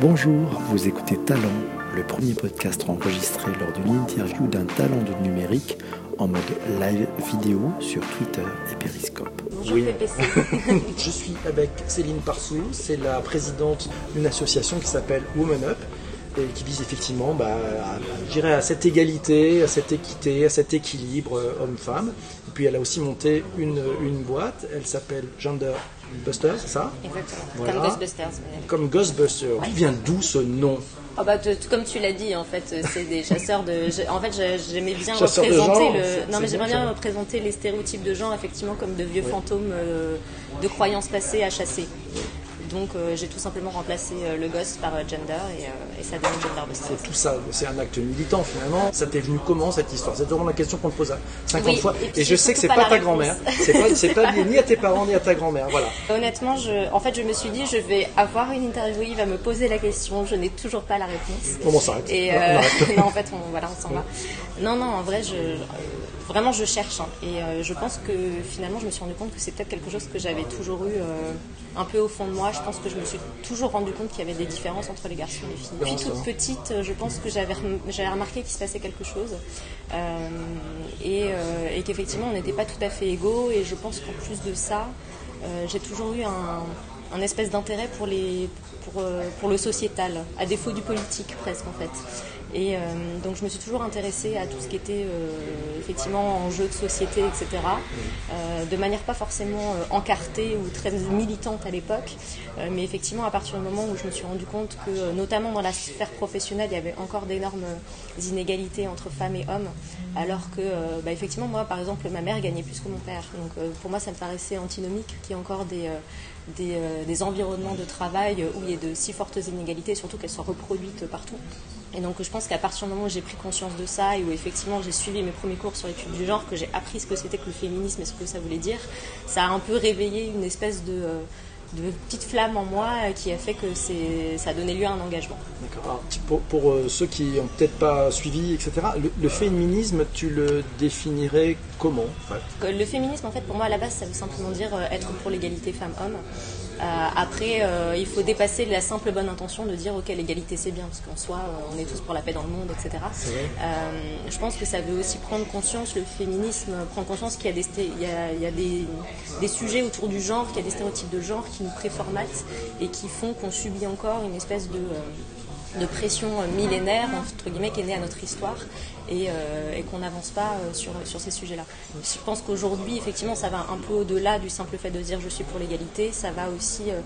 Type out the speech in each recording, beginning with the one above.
Bonjour, vous écoutez Talent, le premier podcast enregistré lors d'une interview d'un talent du numérique en mode live vidéo sur Twitter et Periscope. Bonjour PPC. Je suis avec Céline Parsou, c'est la présidente d'une association qui s'appelle Woman Up et qui vise effectivement bah, à, à cette égalité, à cette équité, à cet équilibre euh, homme-femme. Et puis elle a aussi monté une, une boîte, elle s'appelle Gender Buster, c'est ça Exactement. Voilà. Comme Ghostbusters. mais- Comme Ghostbuster. D'où vient d'où ce nom Ah bah, comme tu l'as dit, en fait, euh, c'est des chasseurs de. En fait, j'ai- j'aimais bien représenter genre, le. Non, mais j'aimerais bien représenter les stéréotypes de genre, effectivement, comme de vieux fantômes euh, de croyances passées à chasser. Donc, euh, j'ai tout simplement remplacé euh, le ghost par euh, gender et, et ça donne Genderbusters. C'est tout ça, c'est un acte militant finalement. Ça t'est venu comment cette histoire? C'est vraiment la question qu'on te pose à 50 Oui, fois. et je sais que c'est pas, pas ta grand-mère. C'est pas, c'est pas lié ni à tes parents ni à ta grand-mère. Voilà. Honnêtement, je, en fait, je me suis dit, je vais avoir une interview, il va me poser la question, je n'ai toujours pas la réponse. On s'arrête. Et euh, non, en fait, on, voilà, on s'en va. Non, non, en vrai, je, vraiment, je cherche. hein. et euh, je pense que finalement, je me suis rendu compte que c'est peut-être quelque chose que j'avais toujours eu euh, un peu au fond de moi. Je pense que je me suis toujours rendu compte qu'il y avait des différences entre les garçons et les filles. Depuis toute petite, euh, je pense que j'avais rem- j'avais remarqué qu'il se passait quelque chose. Euh, et euh, et qu'effectivement, on n'était pas tout à fait égaux. Et je pense qu'en plus de ça, euh, j'ai toujours eu un, un espèce d'intérêt pour, les, pour, pour le sociétal, à défaut du politique presque en fait. Et euh, donc je me suis toujours intéressée à tout ce qui était euh, effectivement enjeux de société, etc. Euh, de manière pas forcément encartée ou très militante à l'époque, mais effectivement à partir du moment où je me suis rendu compte que notamment dans la sphère professionnelle il y avait encore d'énormes inégalités entre femmes et hommes, alors que bah, effectivement moi par exemple ma mère gagnait plus que mon père, donc pour moi ça me paraissait antinomique qu'il y ait encore des des, environnements de travail où il y ait de si fortes inégalités, surtout qu'elles soient reproduites partout. Et donc je pense qu'à partir du moment où j'ai pris conscience de ça et où effectivement j'ai suivi mes premiers cours sur l'étude du genre, que j'ai appris ce que c'était que le féminisme et ce que ça voulait dire, ça a un peu réveillé une espèce de, euh, de petite flamme en moi euh, qui a fait que c'est, ça a donné lieu à un engagement. D'accord. Pour, pour, euh, ceux qui n'ont peut-être pas suivi, etc., le, le féminisme, tu le définirais comment en fait? Que Le féminisme, en fait, pour moi, à la base, ça veut simplement dire être pour l'égalité femmes-hommes. Euh, après, euh, il faut dépasser la simple bonne intention de dire, ok, l'égalité c'est bien, parce qu'en soi, euh, on est tous pour la paix dans le monde, etc. Euh, je pense que ça veut aussi prendre conscience, le féminisme, prendre conscience qu'il y a, des, il y a, il y a des, des sujets autour du genre, qu'il y a des stéréotypes de genre qui nous préformatent et qui font qu'on subit encore une espèce de... de pression millénaire, entre guillemets, qui est née à notre histoire et, euh, et qu'on n'avance pas euh, sur, sur ces sujets-là. Je pense qu'aujourd'hui, effectivement, ça va un peu au-delà du simple fait de dire je suis pour l'égalité, ça va aussi, euh,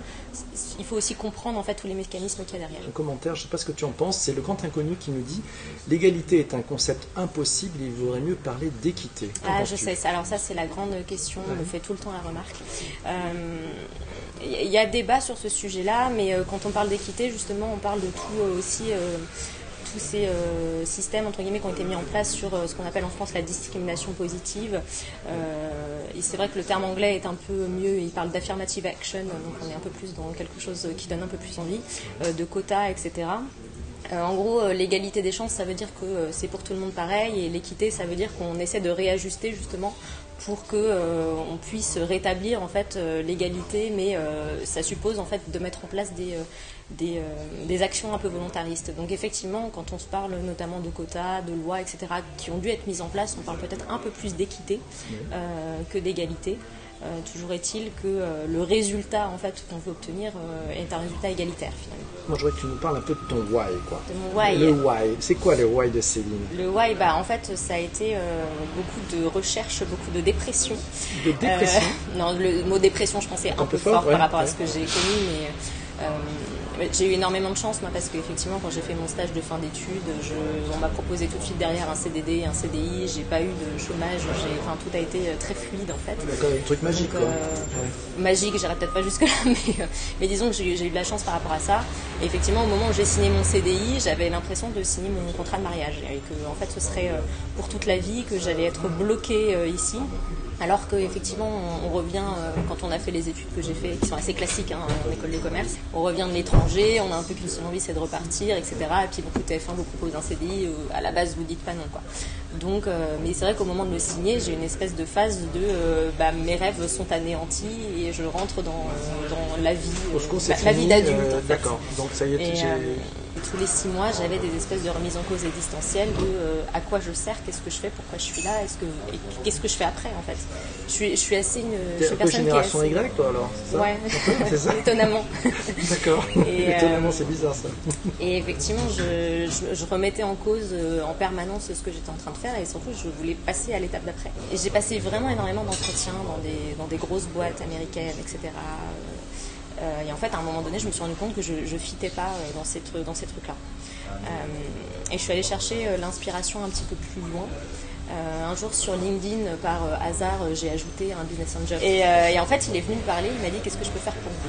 il faut aussi comprendre en fait tous les mécanismes qu'il y a derrière. Un commentaire, je ne sais pas ce que tu en penses, c'est le grand inconnu qui nous dit l'égalité est un concept impossible, il vaudrait mieux parler d'équité. Ah, je sais. Alors ça, c'est la grande question. On me fait tout le temps la remarque. Euh, Il y a débat sur ce sujet-là, mais euh, quand on parle d'équité, justement, on parle de tout euh, aussi. euh, tous ces systèmes entre guillemets qui ont été mis en place sur ce qu'on appelle en France la discrimination positive. Et c'est vrai que le terme anglais est un peu mieux, il parle d'affirmative action, donc on est un peu plus dans quelque chose qui donne un peu plus envie, de quotas, etc. En gros, l'égalité des chances, ça veut dire que c'est pour tout le monde pareil, et l'équité, ça veut dire qu'on essaie de réajuster justement pour que euh, on puisse rétablir en fait euh, l'égalité, mais euh, ça suppose en fait de mettre en place des euh, des, euh, des actions un peu volontaristes. Donc effectivement, quand on se parle notamment de quotas, de lois, etc., qui ont dû être mises en place, on parle peut-être un peu plus d'équité euh, que d'égalité. Euh, toujours est-il que euh, le résultat en fait qu'on veut obtenir euh, est un résultat égalitaire finalement. Moi, je voudrais que tu nous parles un peu de ton why, quoi. De mon why. Le why. C'est quoi le why de Céline? Le why, bah, en fait, ça a été beaucoup de recherche, beaucoup de dépression. De dépression Non, le mot dépression, je pensais un, Un peu peu fort, ouais, par rapport à ce que j'ai connu, mais j'ai eu énormément de chance, moi, parce qu'effectivement, quand j'ai fait mon stage de fin d'études, je- on m'a proposé tout de suite derrière un CDD, un CDI, j'ai pas eu de chômage, j'ai- enfin, tout a été euh, très fluide, en fait. D'accord, un truc magique, Donc, quoi. euh, magique, j'irai peut-être pas jusque-là, mais, euh, mais disons que j'ai eu- j'ai eu de la chance par rapport à ça. Et effectivement, au moment où j'ai signé mon CDI, j'avais l'impression de signer mon contrat de mariage et que en fait ce serait pour toute la vie, que j'allais être bloquée ici. Alors qu'effectivement, on, revient, euh, quand on a fait les études que j'ai fait, qui sont assez classiques hein, en école de commerce, on revient de l'étranger, on a un peu qu'une seule envie, c'est de repartir, etc. Et puis beaucoup de TF1 vous propose un CDI, euh, à la base vous dites pas non. quoi. Donc, euh, mais c'est vrai qu'au moment de le signer, j'ai une espèce de phase de euh, bah, mes rêves sont anéantis et je rentre dans, euh, dans la vie, c'est la, vie d'adulte. en fait. D'accord. Donc ça y est, Et, tous les six mois, j'avais des espèces de remises en cause existentielles de à quoi je sers, qu'est-ce que je fais, pourquoi je suis là, est-ce que qu'est-ce que je fais après en fait. Je suis, je suis assez une, je suis un une peu personne qui est génération assez- Y, toi alors ça Ouais, c'est ça étonnamment. D'accord. Étonnamment, c'est bizarre ça. Et effectivement, je, je- je remettais en cause en permanence ce que j'étais en train de faire et surtout, je voulais passer à l'étape d'après. Et j'ai passé vraiment énormément d'entretiens dans des, dans des grosses boîtes américaines, etc. Euh, et en fait, à un moment donné, je me suis rendu compte que je ne fitais pas euh, dans ces, dans ces trucs-là. Euh, et je suis allée chercher l'inspiration un petit peu plus loin. Un jour sur LinkedIn, par hasard, j'ai ajouté un business angel. Et, et en fait, il est venu me parler, il m'a dit qu'est-ce que je peux faire pour vous?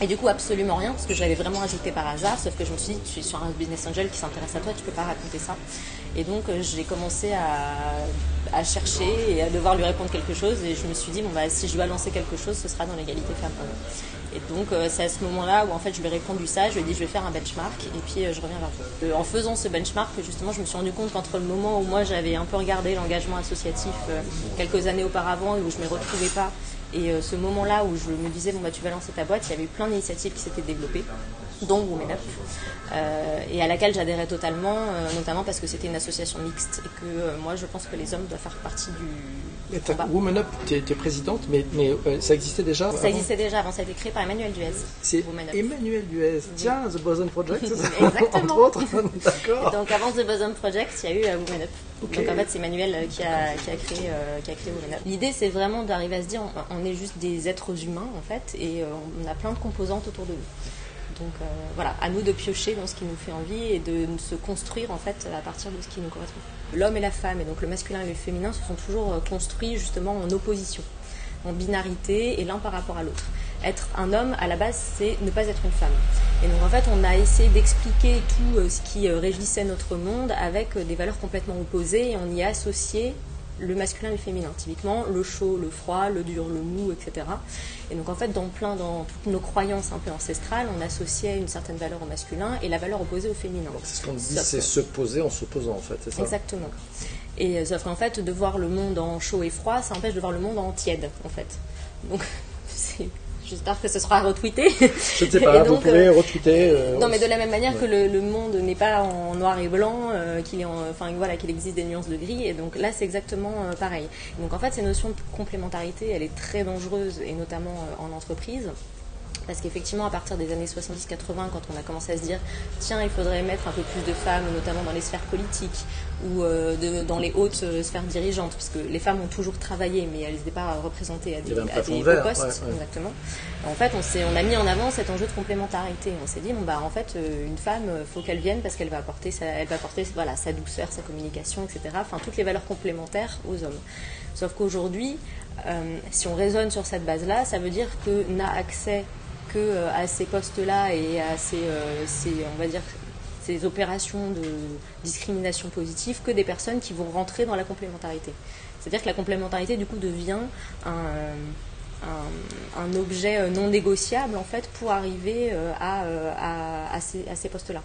Et du coup, absolument rien, parce que je l'avais vraiment ajouté par hasard, sauf que je me suis dit, tu es sur un business angel qui s'intéresse à toi, tu peux pas raconter ça. Et donc, euh, j'ai commencé à, chercher et à devoir lui répondre quelque chose, et je me suis dit, bon, bah, si je dois lancer quelque chose, ce sera dans l'égalité femmes-hommes. Et donc, euh, c'est à ce moment-là où, en fait, je lui ai répondu ça, je lui ai dit, je vais faire un benchmark, et puis euh, je reviens vers vous. En faisant ce benchmark, justement, je me suis rendu compte qu'entre le moment où moi, j'avais un peu regardé l'engagement associatif quelques années auparavant, et où je ne me retrouvais pas, et ce moment-là où je me disais, bon, bah, tu vas lancer ta boîte, il y avait plein d'initiatives qui s'étaient développées, dont Women Up, euh, et à laquelle j'adhérais totalement, euh, notamment parce que c'était une association mixte et que euh, moi, je pense que les hommes doivent faire partie du combat. Woman Up, t'es es présidente, mais, mais ça existait déjà Ça avant existait déjà avant, ça a été créé par Emmanuel Duez. C'est. Emmanuel Duez. Tiens, The Boson Project, Exactement. Entre autres, d'accord. Donc avant The Bosom Project, il y a eu Women Up. Donc en fait, c'est Emmanuel qui a, qui a créé, qui a créé Women Up. L'idée, c'est vraiment d'arriver à se dire, on, on est juste des êtres humains en fait, et on a plein de composantes autour de nous. Donc euh, voilà, à nous de piocher dans ce qui nous fait envie et de se construire en fait à partir de ce qui nous correspond. L'homme et la femme, et donc le masculin et le féminin, se sont toujours euh, construits justement en opposition, en binarité et l'un par rapport à l'autre. Être un homme, à la base, c'est ne pas être une femme. Et donc en fait, on a essayé d'expliquer tout euh, ce qui régissait notre monde avec des valeurs complètement opposées et on y a associé le masculin et le féminin. Typiquement, le chaud, le froid, le dur, le mou, etc. Et donc en fait, dans plein, dans toutes nos croyances un peu ancestrales, on associait une certaine valeur au masculin et la valeur opposée au féminin. Donc c'est ce qu'on dit, c'est que- se poser en s'opposant en fait, c'est ça? Exactement. Et euh, sauf qu'en fait, de voir le monde en chaud et froid, ça empêche de voir le monde en tiède, en fait. Donc, c'est- j'espère que ce sera retweeté. Je ne sais pas, vous donc, pouvez euh, retweeter. euh, non, mais de la même manière Ouais. que le, le monde n'est pas en noir et blanc, euh, qu'il est en- enfin voilà, qu'il existe des nuances de gris, et donc là c'est exactement euh, pareil. Donc en fait, cette notion de complémentarité, elle est très dangereuse, et notamment en entreprise. Parce qu'effectivement, à partir des années 70-80, quand on a commencé à se dire, tiens, il faudrait mettre un peu plus de femmes, notamment dans les sphères politiques ou euh, de- dans les hautes euh, sphères dirigeantes, parce que les femmes ont toujours travaillé, mais elles n'étaient pas représentées à Il des, à des vert, postes. ouais, ouais. Exactement. En fait, on, on a mis en avant cet enjeu de complémentarité. On s'est dit, bon, bah, en fait, euh, une femme, euh, faut qu'elle vienne parce qu'elle va apporter, sa, elle va apporter voilà, sa douceur, sa communication, etc. Enfin, toutes les valeurs complémentaires aux hommes. Sauf qu'aujourd'hui, euh, si on raisonne sur cette base-là, ça veut dire que n'a accès euh, à ces postes-là et à ces, euh, ces, on va dire, ces opérations de discrimination positive que des personnes qui vont rentrer dans la complémentarité. C'est-à-dire que la complémentarité, du coup, devient un, objet euh, non négociable, en fait, pour arriver à ces postes-là.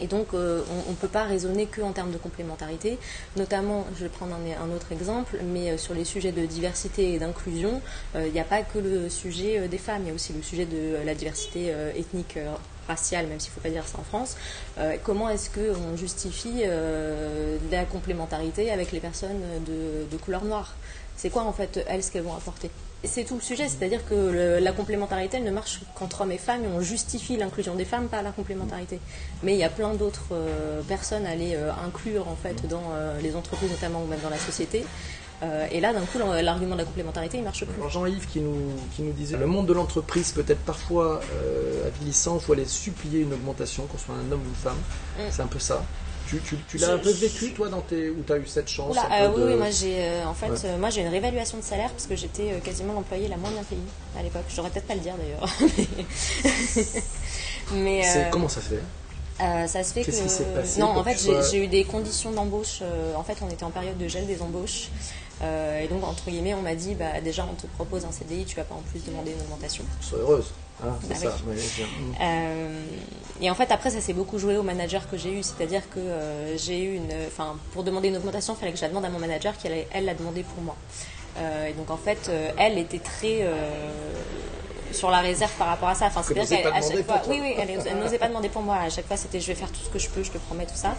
Et donc, euh, on ne peut pas raisonner que en termes de complémentarité. Notamment, je vais prendre un, autre exemple, mais euh, sur les sujets de diversité et d'inclusion, euh, il n'y a pas que le sujet euh, des femmes, il y a aussi le sujet de euh, la diversité euh, ethnique, euh, raciale, même s'il ne faut pas dire ça en France. Euh, comment est-ce qu'on justifie euh, la complémentarité avec les personnes de, de couleur noire? C'est quoi en fait, elles, ce qu'elles vont apporter? C'est tout le sujet, c'est-à-dire que le- la complémentarité, elle ne marche qu'entre hommes et femmes, et on justifie l'inclusion des femmes par la complémentarité. Mais il y a plein d'autres euh, personnes à les euh, inclure en fait dans euh, les entreprises notamment ou même dans la société. Et là, d'un coup, l'argument de la complémentarité, il marche plus. Alors Jean-Yves qui nous, qui nous disait le monde de l'entreprise peut être parfois avilissant, il faut aller supplier une augmentation, qu'on soit un homme ou une femme. Mm. C'est un peu ça. Tu, tu, tu l'as un peu vécu toi dans tes, où tu as eu cette chance Oula, un euh, peu oui, de- oui, moi j'ai euh, en fait, Ouais. euh, moi j'ai une réévaluation de salaire parce que j'étais quasiment l'employée la moins bien payée à l'époque. Je devrais peut-être pas le dire d'ailleurs. Mais Comment ça fait? Euh, ça se fait que Qu'est-ce qui passé non, en fait, que j'ai sois- eu des conditions d'embauche. en fait, on était en période de gel des embauches. et donc, entre guillemets, on m'a dit, bah, déjà, on te propose un CDI, tu vas pas en plus demander une augmentation. Sois heureuse. Hein, c'est Bah ça. oui. oui, bien. Mm. Euh, et en fait, après, ça s'est beaucoup joué au manager que j'ai eu. C'est-à-dire que euh, j'ai eu une. Enfin, pour demander une augmentation, il fallait que je la demande à mon manager qui, elle, l'a demandé pour moi. Euh, et donc, en fait, elle était très. sur la réserve par rapport à ça. Enfin, c'est-à-dire demander chaque fois, pour toi. oui, oui, elle, elle n'osait pas demander pour moi. À chaque fois, c'était je vais faire tout ce que je peux, je te promets tout ça.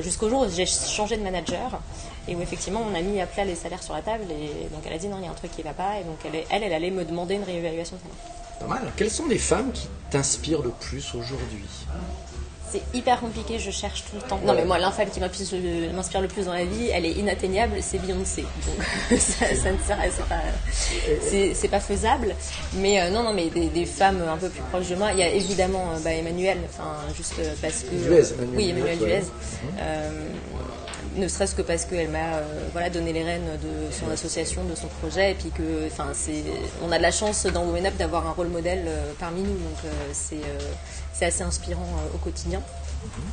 Jusqu'au jour où j'ai changé de manager et où effectivement on a mis à plat les salaires sur la table et donc elle a dit non, il y a un truc qui va pas et donc elle, elle, elle allait me demander une réévaluation de salaire. Pas mal. Quelles sont les femmes qui t'inspirent le plus aujourd'hui C'est hyper compliqué, je cherche tout le temps. Non, mais moi, l'infâme qui m'inspire le- plus dans la vie, elle est inatteignable, c'est Beyoncé. Donc, ça, ça ne sert c'est pas, c'est, pas faisable. Mais euh, non, non, mais des, des femmes un peu plus proches de moi, il y a évidemment euh, bah, Emmanuel, enfin, juste euh, parce que. Oui, Emmanuel. Duez. Euh, ne serait-ce que parce qu'elle m'a euh, voilà, donné les rênes de son association, de son projet, et puis que, enfin, c'est, on a de la chance dans Women Up d'avoir un rôle modèle euh, parmi nous, donc euh, c'est, c'est assez inspirant au quotidien.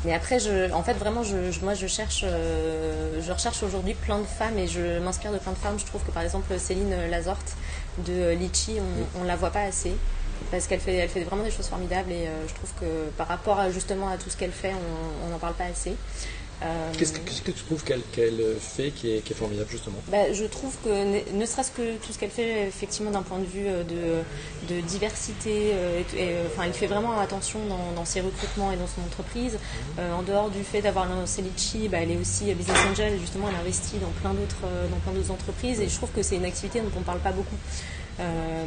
Mais après, je, en fait, vraiment, je, moi, je cherche, je recherche aujourd'hui plein de femmes et je m'inspire de plein de femmes. Je trouve que, par exemple, Céline Lazorte de Litchi, on, on la voit pas assez parce qu'elle fait, elle fait vraiment des choses formidables et je trouve que par rapport justement à tout ce qu'elle fait, on n'en parle pas assez. Euh, Qu'est-ce que, tu trouves qu'elle, qu'elle fait qui est, qui est formidable justement? Bah, je trouve que ne, ne serait-ce que tout ce qu'elle fait effectivement d'un point de vue euh, de, de diversité, euh, et- et, enfin, elle fait vraiment attention dans, dans ses recrutements et dans son entreprise. Euh, en dehors du fait d'avoir lancé Litchi, bah, elle est aussi business angel et justement elle investit dans plein d'autres dans plein d'autres entreprises et je trouve que c'est une activité dont on parle pas beaucoup.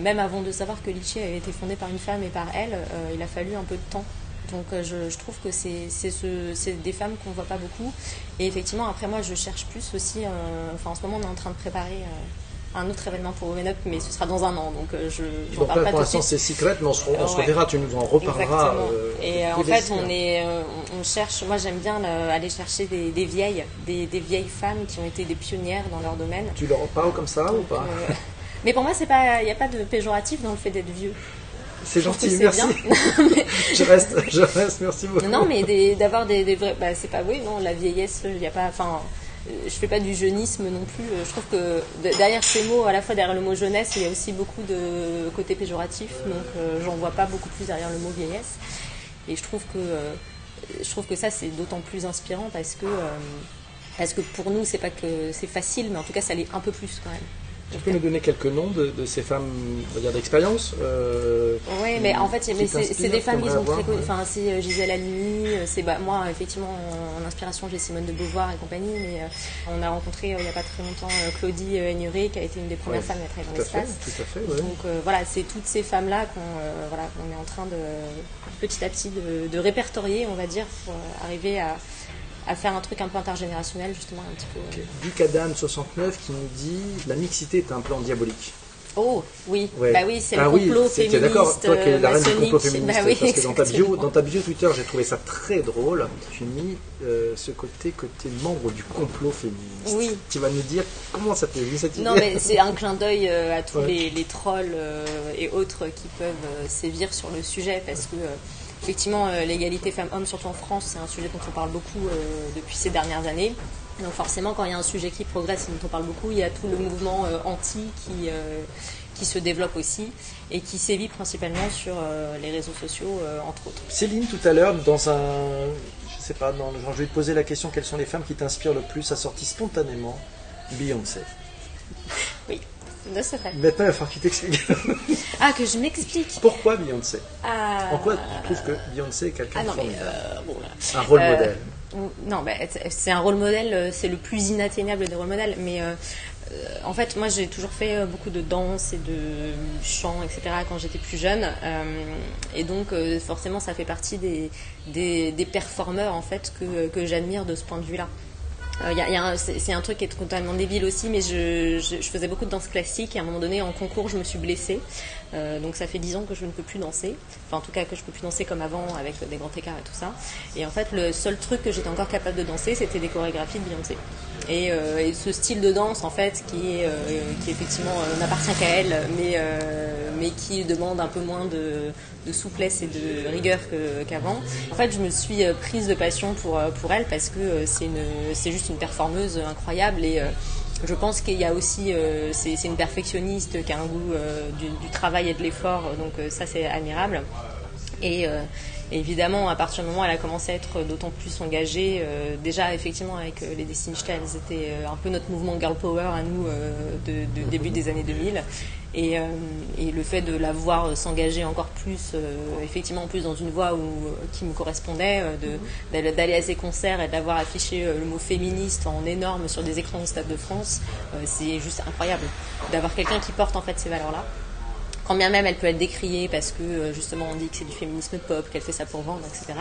Même avant de savoir que Litchi avait été fondée par une femme et par elle, il a fallu un peu de temps. Donc euh, je, je trouve que c'est ce, des femmes qu'on voit pas beaucoup. Et effectivement, après moi, je cherche plus aussi. euh, enfin, en ce moment, on est en train de préparer euh, un autre événement pour Women Up, mais ce sera dans un an. Donc je Donc parle là pas pour l'instant c'est secret, mais on se, on se reverra, tu nous en reparleras. Euh, et en fait, on est, on- on cherche. Moi, j'aime bien aller chercher des, des vieilles, des, des vieilles femmes qui ont été des pionnières dans leur domaine. Tu leur parles comme ça ou pas? Mais pour moi, il n'y a pas de péjoratif dans le fait d'être vieux. C'est gentil, merci. je reste, je reste, merci beaucoup. Non, mais d'avoir des, des vrais. Bah, c'est pas oui, non, la vieillesse, il n'y a pas. Enfin, euh, je fais pas du jeunisme non plus. Euh, Je trouve que de- derrière ces mots, à la fois derrière le mot jeunesse, il y a aussi beaucoup de côté péjoratif. Donc, euh, j'en vois pas beaucoup plus derrière le mot vieillesse. Et je trouve que, euh, je trouve que ça, c'est d'autant plus inspirant parce que. euh, parce que pour nous, c'est pas que c'est facile, mais en tout cas, ça l'est un peu plus quand même. Tu peux nous donner quelques noms de, de ces femmes, d'expérience euh, Oui, qui- mais en fait, c'est des femmes qui sont très connues. Enfin, c'est euh, Gisèle Halimi, euh, c'est bah, moi, effectivement, en, en inspiration, j'ai Simone de Beauvoir et compagnie, mais euh, on a rencontré euh, il n'y a pas très longtemps Claudie Aigneret, qui a été une des premières Ouais, femmes à travailler dans l'espace. tout à fait, ouais. Donc voilà, c'est toutes ces femmes-là qu'on voilà, qu'on est en train de petit à petit de, de répertorier, on va dire, pour arriver à, à faire un truc un peu intergénérationnel, justement, un petit peu. euh. Duc Adam 69 qui nous dit la mixité est un plan diabolique. Oh, oui, Ouais. bah oui, c'est Ah le oui, complot t'es féministe. d'accord, toi qui es la reine du complot féministe, Bah oui, parce que dans ta, bio, dans ta bio Twitter, j'ai trouvé ça très drôle. Tu mis euh, ce côté que tu es membre du complot féministe. Oui. Tu vas nous dire comment ça t'est venu cette idée Non, mais c'est un clin d'œil euh, à tous Ouais. les, les trolls euh, et autres qui peuvent euh, sévir sur le sujet parce que, euh, effectivement, euh, l'égalité femmes-hommes, surtout en France, c'est un sujet dont on parle beaucoup euh, depuis ces dernières années. Donc, forcément, quand il y a un sujet qui progresse et dont on parle beaucoup, il y a tout le mouvement euh, anti qui, qui se développe aussi et qui sévit principalement sur les réseaux sociaux, entre autres. Céline, tout à l'heure, dans un. Je sais pas, dans le genre, je vais te poser la question quelles sont les femmes qui t'inspirent le plus a sorti spontanément Beyoncé? Oui, de ce fait. Maintenant, il va falloir qu'il t'explique. Ah, que je m'explique. Pourquoi Beyoncé? Ah, En quoi tu trouves que Beyoncé est quelqu'un Ah de formidable? euh, bon. Un rôle Euh, modèle. Non, bah, c'est- un rôle modèle, euh, c'est le plus inatteignable des rôles modèles. Mais euh, euh, en fait, moi, j'ai toujours fait euh, beaucoup de danse et de chant, etc. quand j'étais plus jeune. Euh, et donc, euh, forcément, ça fait partie des, des, des performeurs en fait que, que j'admire de ce point de vue-là. Euh, c'est un truc qui est totalement débile aussi, mais je, faisais beaucoup de danse classique et à un moment donné en concours je me suis blessée. Euh, donc ça fait 10 ans que je ne peux plus danser. Enfin en tout cas que je peux plus danser comme avant avec des grands écarts et tout ça. Et en fait le seul truc que j'étais encore capable de danser c'était des chorégraphies de Beyoncé. Et, euh, ce style de danse en fait qui qui effectivement n'appartient qu'à elle, mais, mais qui demande un peu moins de, de souplesse et de rigueur qu'avant. en fait je me suis euh, prise de passion pour, euh, pour elle parce que euh, c'est juste une performeuse incroyable et, je pense qu'il y a aussi, c'est une perfectionniste qui a un goût du, travail et de l'effort, donc ça c'est admirable. Et, évidemment, à partir du moment où elle a commencé à être d'autant plus engagée, déjà effectivement avec les Destiny Child, c'était un peu notre mouvement Girl Power à nous de, début des années 2000. Et, le fait de la voir s'engager encore plus, effectivement en plus dans une voie où, qui me correspondait, d'aller à ses concerts et d'avoir affiché le mot féministe en énorme sur des écrans au Stade de France, c'est juste incroyable. D'avoir quelqu'un qui porte en fait ces valeurs-là quand bien même elle peut être décriée parce que euh, justement on dit que c'est du féminisme pop, qu'elle fait ça pour vendre, etc.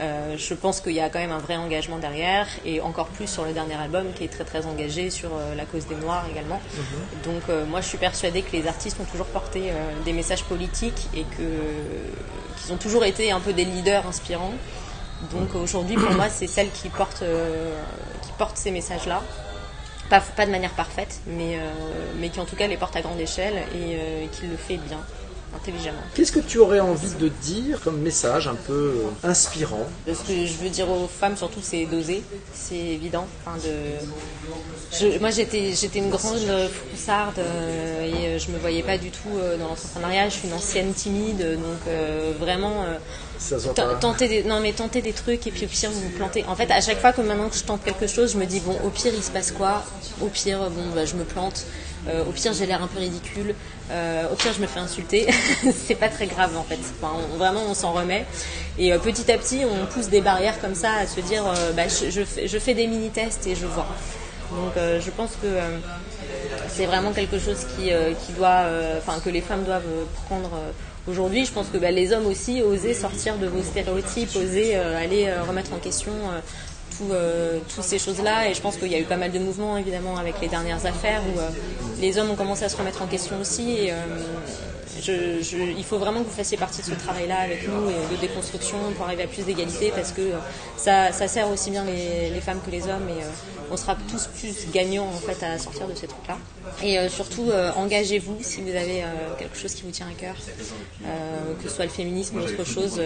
Euh, je pense qu'il y a quand même un vrai engagement derrière et encore plus sur le dernier album qui est très très engagé sur euh, la cause des Noirs également. Mhm. Donc moi je suis persuadée que les artistes ont toujours porté des messages politiques et que qu'ils ont toujours été un peu des leaders inspirants. Donc aujourd'hui pour moi c'est celle qui porte qui porte ces messages là pas, de manière parfaite, mais, euh, mais qui en tout cas les porte à grande échelle et euh, qui le fait bien intelligemment. Qu'est-ce que tu aurais envie de dire comme message un peu euh, inspirant? Ce que je veux dire aux femmes surtout c'est d'oser, c'est évident. Enfin, de... moi j'étais, j'étais une grande froussarde et je me voyais pas du tout dans l'entrepreneuriat, je suis une ancienne timide donc vraiment tenter des, non mais tenter des trucs et puis au pire vous vous plantez. En fait, à chaque fois que maintenant que je tente quelque chose, je me dis bon, au pire il se passe quoi? Au pire, bon, bah, je me plante. Euh, au pire, j'ai l'air un peu ridicule. Euh, au pire, je me fais insulter. c'est pas très grave en fait. vraiment, on s'en remet. Et euh, petit à petit, on pousse des barrières comme ça à se dire bah, je, fais, je, fais, des mini-tests et je vois. Donc, je pense que c'est vraiment quelque chose qui, qui doit, enfin, que les femmes doivent prendre Aujourd'hui, je pense que bah, les hommes aussi oser sortir de vos stéréotypes, oser euh, aller euh, remettre en question euh, toutes ces choses-là. Et je pense qu'il y a eu pas mal de mouvements, évidemment, avec les dernières affaires où les hommes ont commencé à se remettre en question aussi. Il faut vraiment que vous fassiez partie de ce travail-là avec nous et de déconstruction pour arriver à plus d'égalité parce que ça, sert aussi bien les, femmes que les hommes et on sera tous plus gagnants en fait à sortir de ces trucs-là. Et euh, surtout, euh, engagez-vous si vous avez euh, quelque chose qui vous tient à cœur, que ce soit le féminisme ou autre chose.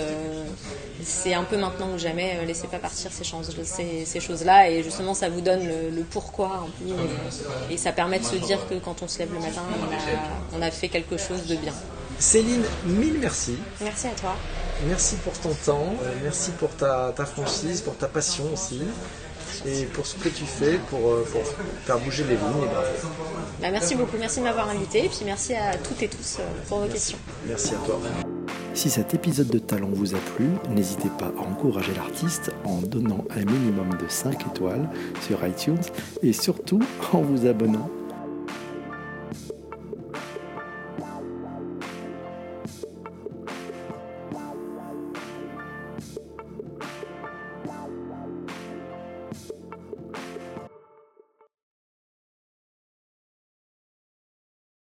c'est un peu maintenant ou jamais. laissez pas partir ces, ces, choses-là et justement, ça vous donne le, pourquoi un peu et, ça permet de se dire que quand on se lève le matin, on a, fait quelque chose de bien. Céline, mille merci. Merci à toi. Merci pour ton temps, merci pour ta, ta franchise, pour ta passion aussi et pour ce que tu fais pour, euh, faire bouger les lignes. Bah, merci beaucoup, merci de m'avoir invité et puis merci à toutes et tous euh, pour vos questions. Merci à toi. Si cet épisode de Talent vous a plu, n'hésitez pas à encourager l'artiste en donnant un minimum de 5 étoiles sur iTunes et surtout en vous abonnant